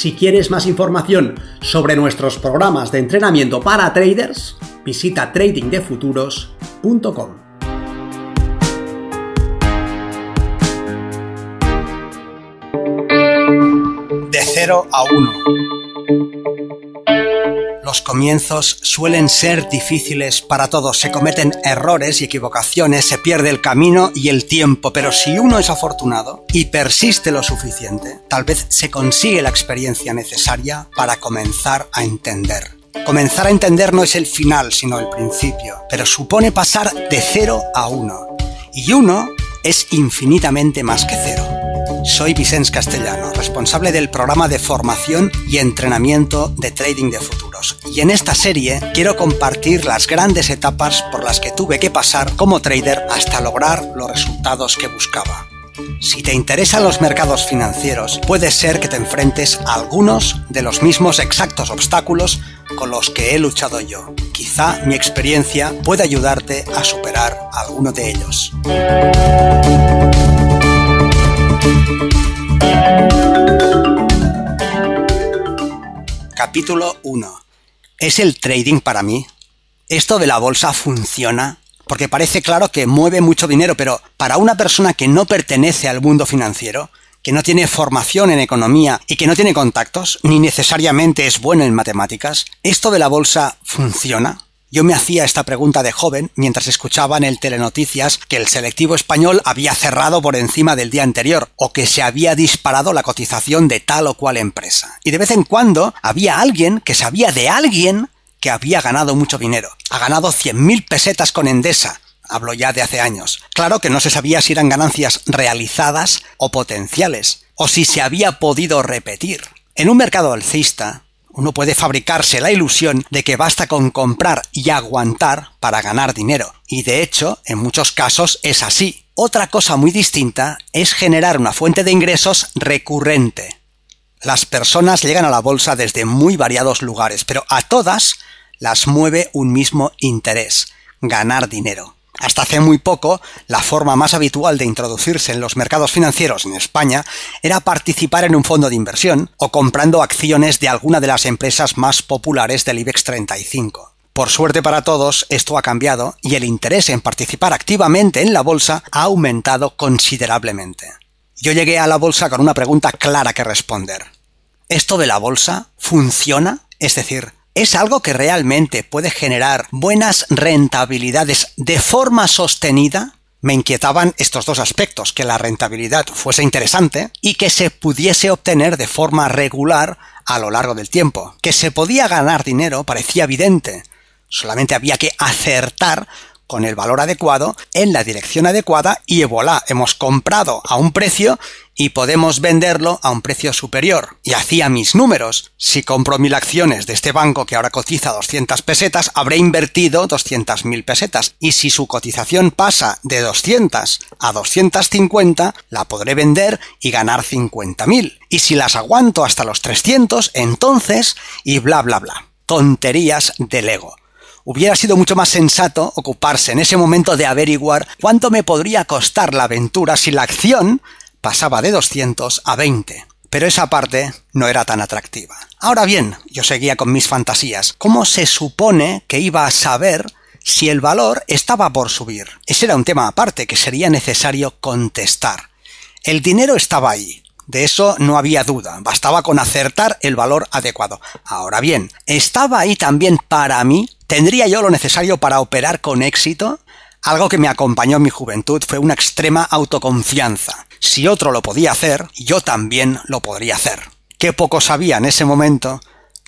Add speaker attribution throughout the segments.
Speaker 1: Si quieres más información sobre nuestros programas de entrenamiento para traders, visita tradingdefuturos.com. De 0 a 1 los comienzos suelen ser difíciles para todos, se cometen errores y equivocaciones, se pierde el camino y el tiempo, pero si uno es afortunado y persiste lo suficiente, tal vez se consigue la experiencia necesaria para comenzar a entender. Comenzar a entender no es el final, sino el principio, pero supone pasar de cero a uno. Y uno es infinitamente más que cero. Soy Vicens Castellano, responsable del programa de formación y entrenamiento de trading de Y en esta serie quiero compartir las grandes etapas por las que tuve que pasar como trader hasta lograr los resultados que buscaba. Si te interesan los mercados financieros, puede ser que te enfrentes a algunos de los mismos exactos obstáculos con los que he luchado yo. Quizá mi experiencia pueda ayudarte a superar alguno de ellos. Capítulo 1. ¿Es el trading para mí? ¿Esto de la bolsa funciona? Porque parece claro que mueve mucho dinero, pero para una persona que no pertenece al mundo financiero, que no tiene formación en economía y que no tiene contactos, ni necesariamente es bueno en matemáticas, ¿esto de la bolsa funciona? Yo me hacía esta pregunta de joven mientras escuchaba en el Telenoticias que el selectivo español había cerrado por encima del día anterior o que se había disparado la cotización de tal o cual empresa. Y de vez en cuando había alguien que sabía de alguien que había ganado mucho dinero. Ha ganado 100.000 pesetas con Endesa. Hablo ya de hace años. Claro que no se sabía si eran ganancias realizadas o potenciales, o si se había podido repetir. En un mercado alcista, uno puede fabricarse la ilusión de que basta con comprar y aguantar para ganar dinero. Y de hecho, en muchos casos es así. Otra cosa muy distinta es generar una fuente de ingresos recurrente. Las personas llegan a la bolsa desde muy variados lugares, pero a todas las mueve un mismo interés, ganar dinero. Hasta hace muy poco, la forma más habitual de introducirse en los mercados financieros en España era participar en un fondo de inversión o comprando acciones de alguna de las empresas más populares del IBEX 35. Por suerte para todos, esto ha cambiado y el interés en participar activamente en la bolsa ha aumentado considerablemente. Yo llegué a la bolsa con una pregunta clara que responder. ¿Esto de la bolsa funciona? Es decir, es algo que realmente puede generar buenas rentabilidades de forma sostenida, me inquietaban estos dos aspectos, que la rentabilidad fuese interesante y que se pudiese obtener de forma regular a lo largo del tiempo. Que se podía ganar dinero parecía evidente, solamente había que acertar con el valor adecuado en la dirección adecuada y voilà, hemos comprado a un precio y podemos venderlo a un precio superior. Y hacía mis números. Si compro mil acciones de este banco que ahora cotiza 200 pesetas, habré invertido 200.000 pesetas. Y si su cotización pasa de 200 a 250, la podré vender y ganar 50.000. Y si las aguanto hasta los 300, entonces, y bla bla bla. Tonterías del ego hubiera sido mucho más sensato ocuparse en ese momento de averiguar cuánto me podría costar la aventura si la acción pasaba de 200 a 20. Pero esa parte no era tan atractiva. Ahora bien, yo seguía con mis fantasías. ¿Cómo se supone que iba a saber si el valor estaba por subir? Ese era un tema aparte que sería necesario contestar. El dinero estaba ahí. De eso no había duda, bastaba con acertar el valor adecuado. Ahora bien, ¿estaba ahí también para mí? ¿Tendría yo lo necesario para operar con éxito? Algo que me acompañó en mi juventud fue una extrema autoconfianza. Si otro lo podía hacer, yo también lo podría hacer. Qué poco sabía en ese momento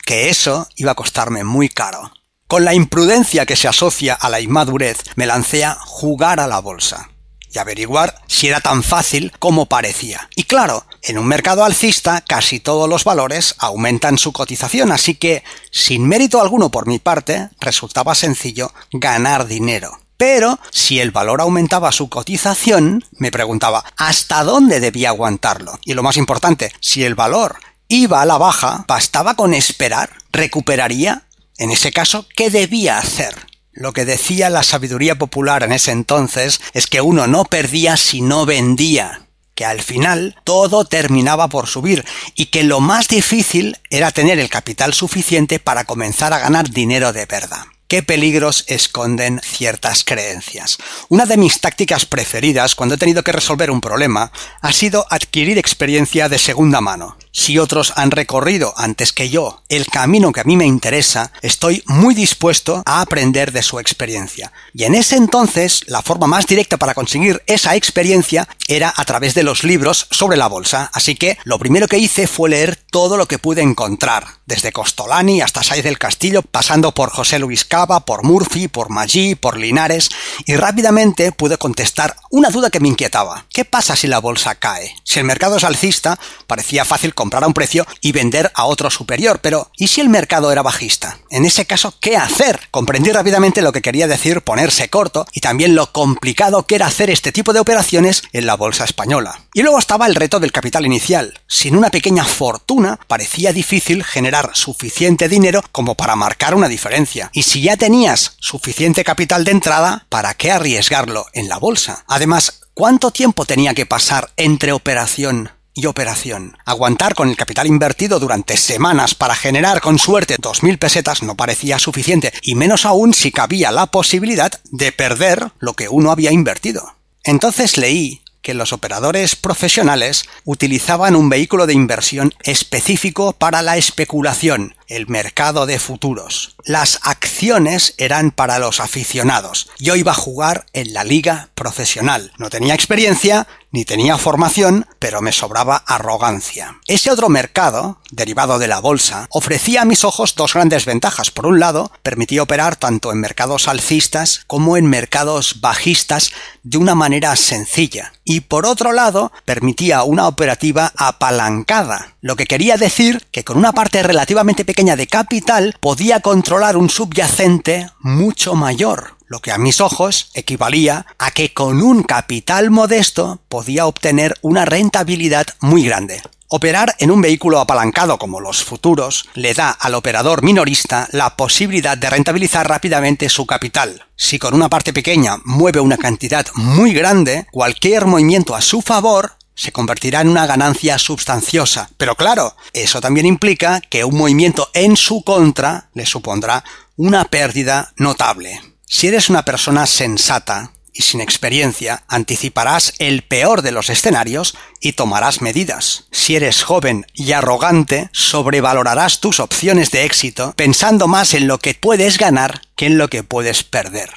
Speaker 1: que eso iba a costarme muy caro. Con la imprudencia que se asocia a la inmadurez, me lancé a jugar a la bolsa y averiguar si era tan fácil como parecía. Y claro, En un mercado alcista casi todos los valores aumentan su cotización, así que, sin mérito alguno por mi parte, resultaba sencillo ganar dinero. Pero si el valor aumentaba su cotización, me preguntaba, ¿hasta dónde debía aguantarlo? Y lo más importante, si el valor iba a la baja, ¿bastaba con esperar? ¿Recuperaría? En ese caso, ¿qué debía hacer? Lo que decía la sabiduría popular en ese entonces es que uno no perdía si no vendía, que al final todo terminaba por subir y que lo más difícil era tener el capital suficiente para comenzar a ganar dinero de verdad qué peligros esconden ciertas creencias. Una de mis tácticas preferidas cuando he tenido que resolver un problema ha sido adquirir experiencia de segunda mano. Si otros han recorrido antes que yo el camino que a mí me interesa, estoy muy dispuesto a aprender de su experiencia. Y en ese entonces, la forma más directa para conseguir esa experiencia era a través de los libros sobre la bolsa. Así que lo primero que hice fue leer todo lo que pude encontrar, desde Costolani hasta Saiz del Castillo, pasando por José Luis Cava, por Murphy, por Maggi, por Linares, y rápidamente pude contestar una duda que me inquietaba. ¿Qué pasa si la bolsa cae? Si el mercado es alcista, parecía fácil comprar a un precio y vender a otro superior, pero ¿y si el mercado era bajista? En ese caso, ¿qué hacer? Comprendí rápidamente lo que quería decir ponerse corto y también lo complicado que era hacer este tipo de operaciones en la bolsa española. Y luego estaba el reto del capital inicial. Sin una pequeña fortuna, parecía difícil generar suficiente dinero como para marcar una diferencia. Y si ya tenías suficiente capital de entrada, ¿para qué arriesgarlo en la bolsa? Además, ¿Cuánto tiempo tenía que pasar entre operación y operación? Aguantar con el capital invertido durante semanas para generar con suerte 2.000 pesetas no parecía suficiente, y menos aún si cabía la posibilidad de perder lo que uno había invertido. Entonces leí que los operadores profesionales utilizaban un vehículo de inversión específico para la especulación, el mercado de futuros. Las acciones eran para los aficionados. Yo iba a jugar en la liga profesional. No tenía experiencia, ni tenía formación, pero me sobraba arrogancia. Ese otro mercado, derivado de la bolsa, ofrecía a mis ojos dos grandes ventajas. Por un lado, permitía operar tanto en mercados alcistas como en mercados bajistas de una manera sencilla. Y por otro lado, permitía una operativa apalancada, lo que quería decir que con una parte relativamente pequeña de capital podía controlar un subyacente mucho mayor, lo que a mis ojos equivalía a que con un capital modesto podía obtener una rentabilidad muy grande. Operar en un vehículo apalancado como los futuros le da al operador minorista la posibilidad de rentabilizar rápidamente su capital. Si con una parte pequeña mueve una cantidad muy grande, cualquier movimiento a su favor se convertirá en una ganancia sustanciosa. Pero claro, eso también implica que un movimiento en su contra le supondrá una pérdida notable. Si eres una persona sensata y sin experiencia, anticiparás el peor de los escenarios y tomarás medidas. Si eres joven y arrogante, sobrevalorarás tus opciones de éxito pensando más en lo que puedes ganar que en lo que puedes perder.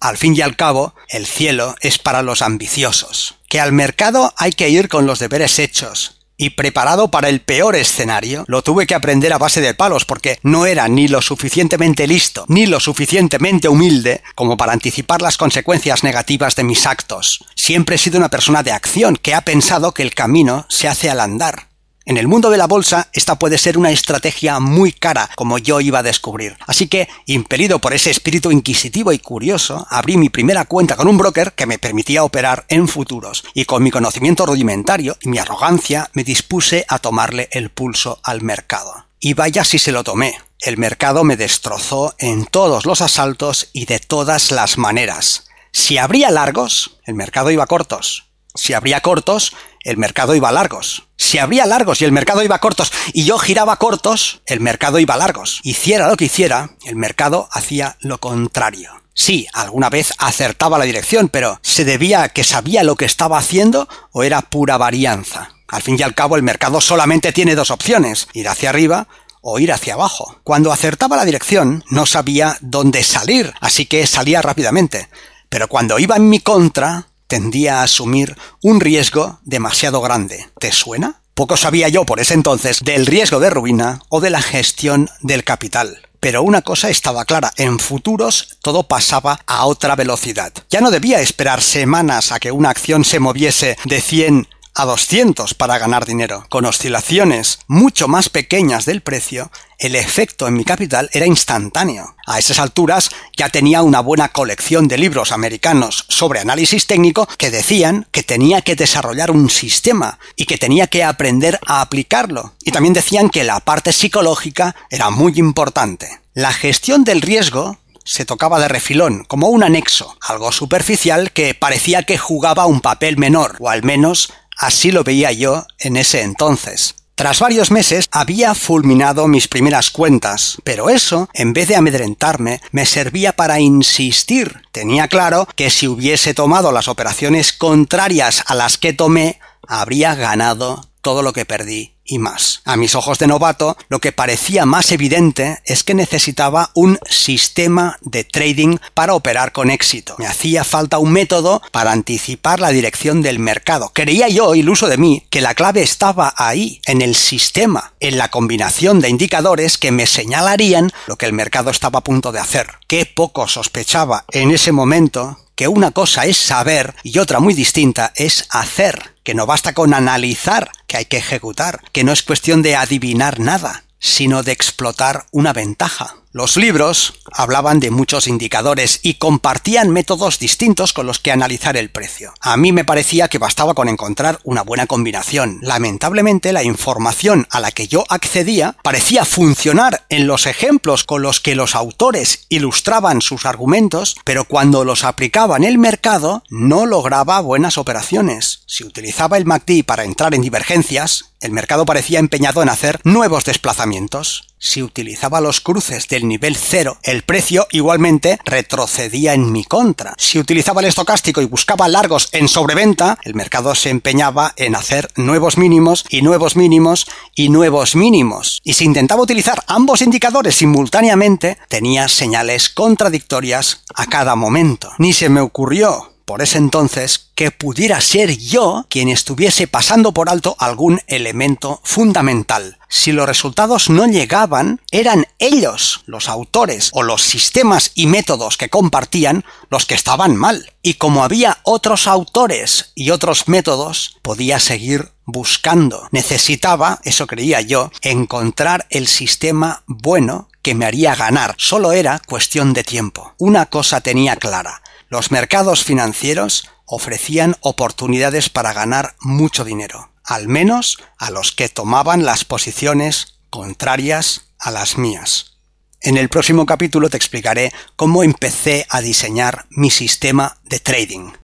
Speaker 1: Al fin y al cabo, el cielo es para los ambiciosos. Que al mercado hay que ir con los deberes hechos, y preparado para el peor escenario, lo tuve que aprender a base de palos porque no era ni lo suficientemente listo ni lo suficientemente humilde como para anticipar las consecuencias negativas de mis actos. Siempre he sido una persona de acción que ha pensado que el camino se hace al andar. En el mundo de la bolsa, esta puede ser una estrategia muy cara, como yo iba a descubrir. Así que, impelido por ese espíritu inquisitivo y curioso, abrí mi primera cuenta con un broker que me permitía operar en futuros, y con mi conocimiento rudimentario y mi arrogancia me dispuse a tomarle el pulso al mercado. Y vaya si se lo tomé. El mercado me destrozó en todos los asaltos y de todas las maneras. Si abría largos, el mercado iba cortos. Si abría cortos, el mercado iba largos. Si abría largos y el mercado iba cortos y yo giraba cortos, el mercado iba largos. Hiciera lo que hiciera, el mercado hacía lo contrario. Sí, alguna vez acertaba la dirección, pero ¿se debía a que sabía lo que estaba haciendo o era pura varianza? Al fin y al cabo, el mercado solamente tiene dos opciones, ir hacia arriba o ir hacia abajo. Cuando acertaba la dirección, no sabía dónde salir, así que salía rápidamente. Pero cuando iba en mi contra, tendía a asumir un riesgo demasiado grande. ¿Te suena? Poco sabía yo por ese entonces del riesgo de ruina o de la gestión del capital. Pero una cosa estaba clara, en futuros todo pasaba a otra velocidad. Ya no debía esperar semanas a que una acción se moviese de 100 a 200 para ganar dinero. Con oscilaciones mucho más pequeñas del precio, el efecto en mi capital era instantáneo. A esas alturas ya tenía una buena colección de libros americanos sobre análisis técnico que decían que tenía que desarrollar un sistema y que tenía que aprender a aplicarlo. Y también decían que la parte psicológica era muy importante. La gestión del riesgo se tocaba de refilón, como un anexo, algo superficial que parecía que jugaba un papel menor, o al menos así lo veía yo en ese entonces. Tras varios meses había fulminado mis primeras cuentas, pero eso, en vez de amedrentarme, me servía para insistir. Tenía claro que si hubiese tomado las operaciones contrarias a las que tomé, habría ganado todo lo que perdí y más. A mis ojos de novato, lo que parecía más evidente es que necesitaba un sistema de trading para operar con éxito. Me hacía falta un método para anticipar la dirección del mercado. Creía yo, iluso de mí, que la clave estaba ahí, en el sistema, en la combinación de indicadores que me señalarían lo que el mercado estaba a punto de hacer. Qué poco sospechaba en ese momento que una cosa es saber y otra muy distinta es hacer, que no basta con analizar, que hay que ejecutar, que no es cuestión de adivinar nada, sino de explotar una ventaja. Los libros hablaban de muchos indicadores y compartían métodos distintos con los que analizar el precio. A mí me parecía que bastaba con encontrar una buena combinación. Lamentablemente la información a la que yo accedía parecía funcionar en los ejemplos con los que los autores ilustraban sus argumentos, pero cuando los aplicaba en el mercado no lograba buenas operaciones. Si utilizaba el MACD para entrar en divergencias, el mercado parecía empeñado en hacer nuevos desplazamientos. Si utilizaba los cruces del nivel cero, el precio igualmente retrocedía en mi contra. Si utilizaba el estocástico y buscaba largos en sobreventa, el mercado se empeñaba en hacer nuevos mínimos y nuevos mínimos y nuevos mínimos. Y si intentaba utilizar ambos indicadores simultáneamente, tenía señales contradictorias a cada momento. Ni se me ocurrió por ese entonces que pudiera ser yo quien estuviese pasando por alto algún elemento fundamental. Si los resultados no llegaban, eran ellos, los autores o los sistemas y métodos que compartían, los que estaban mal. Y como había otros autores y otros métodos, podía seguir buscando. Necesitaba, eso creía yo, encontrar el sistema bueno que me haría ganar. Solo era cuestión de tiempo. Una cosa tenía clara los mercados financieros ofrecían oportunidades para ganar mucho dinero, al menos a los que tomaban las posiciones contrarias a las mías. En el próximo capítulo te explicaré cómo empecé a diseñar mi sistema de trading.